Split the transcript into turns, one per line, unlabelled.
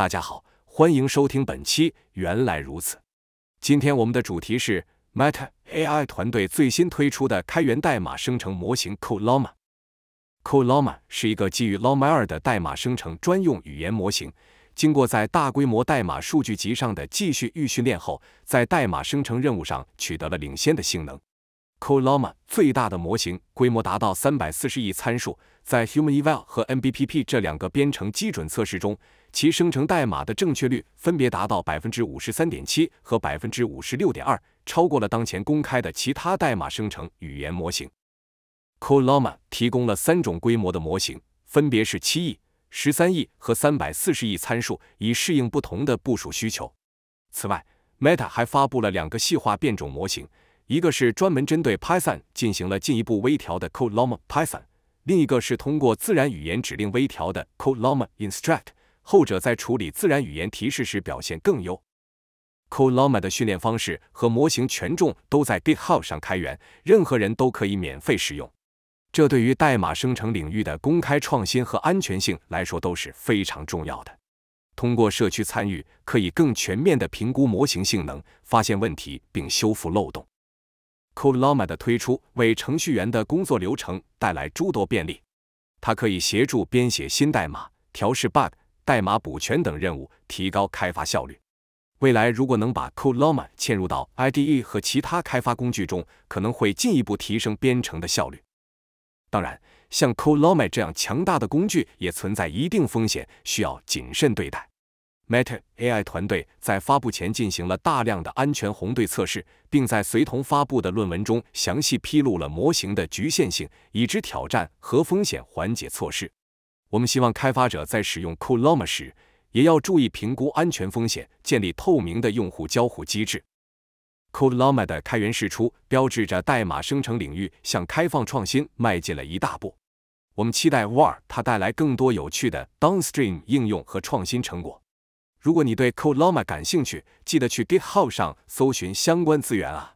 大家好，欢迎收听本期《原来如此》。今天我们的主题是 Meta AI 团队最新推出的开源代码生成模型 Coloma。Coloma 是一个基于 Llama 2的代码生成专用语言模型，经过在大规模代码数据集上的继续预训练后，在代码生成任务上取得了领先的性能。Coloma 最大的模型规模达到三百四十亿参数，在 HumanEval 和 MBPP 这两个编程基准测试中。其生成代码的正确率分别达到百分之五十三点七和百分之五十六点二，超过了当前公开的其他代码生成语言模型。Coloma 提供了三种规模的模型，分别是七亿、十三亿和三百四十亿参数，以适应不同的部署需求。此外，Meta 还发布了两个细化变种模型，一个是专门针对 Python 进行了进一步微调的 Coloma Python，另一个是通过自然语言指令微调的 Coloma Instruct。后者在处理自然语言提示时表现更优。Coloma 的训练方式和模型权重都在 GitHub 上开源，任何人都可以免费使用。这对于代码生成领域的公开创新和安全性来说都是非常重要的。通过社区参与，可以更全面地评估模型性能，发现问题并修复漏洞。CodeLlama 的推出为程序员的工作流程带来诸多便利，它可以协助编写新代码、调试 bug。代码补全等任务，提高开发效率。未来如果能把 CodeLlama 嵌入到 IDE 和其他开发工具中，可能会进一步提升编程的效率。当然，像 CodeLlama 这样强大的工具也存在一定风险，需要谨慎对待。Meta AI 团队在发布前进行了大量的安全红队测试，并在随同发布的论文中详细披露了模型的局限性、已知挑战和风险缓解措施。我们希望开发者在使用 Coloma 时，也要注意评估安全风险，建立透明的用户交互机制。Coloma 的开源释出，标志着代码生成领域向开放创新迈进了一大步。我们期待 War 它带来更多有趣的 Downstream 应用和创新成果。如果你对 Coloma 感兴趣，记得去 GitHub 上搜寻相关资源啊。